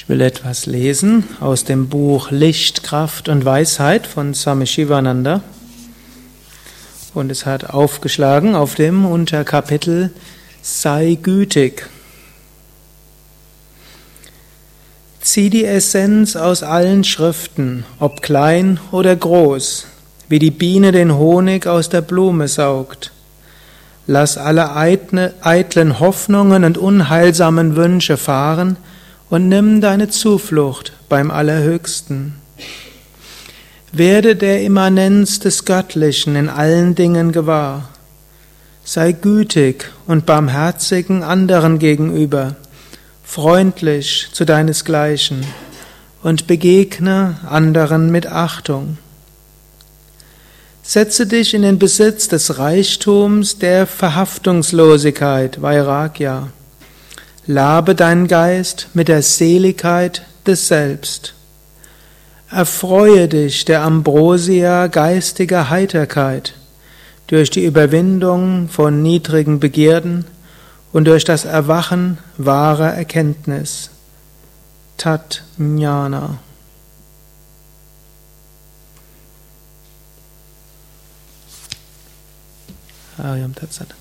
Ich will etwas lesen aus dem Buch Licht, Kraft und Weisheit von Swami Shivananda. Und es hat aufgeschlagen auf dem Unterkapitel Sei gütig. Zieh die Essenz aus allen Schriften, ob klein oder groß, wie die Biene den Honig aus der Blume saugt. Lass alle eitlen Hoffnungen und unheilsamen Wünsche fahren, und nimm deine Zuflucht beim Allerhöchsten. Werde der Immanenz des Göttlichen in allen Dingen gewahr. Sei gütig und barmherzigen anderen gegenüber, freundlich zu deinesgleichen und begegne anderen mit Achtung. Setze dich in den Besitz des Reichtums der Verhaftungslosigkeit, Vairagya. Labe deinen Geist mit der Seligkeit des Selbst. Erfreue dich der Ambrosia geistiger Heiterkeit durch die Überwindung von niedrigen Begierden und durch das Erwachen wahrer Erkenntnis. Tat Jnana. Ariam Tatsat.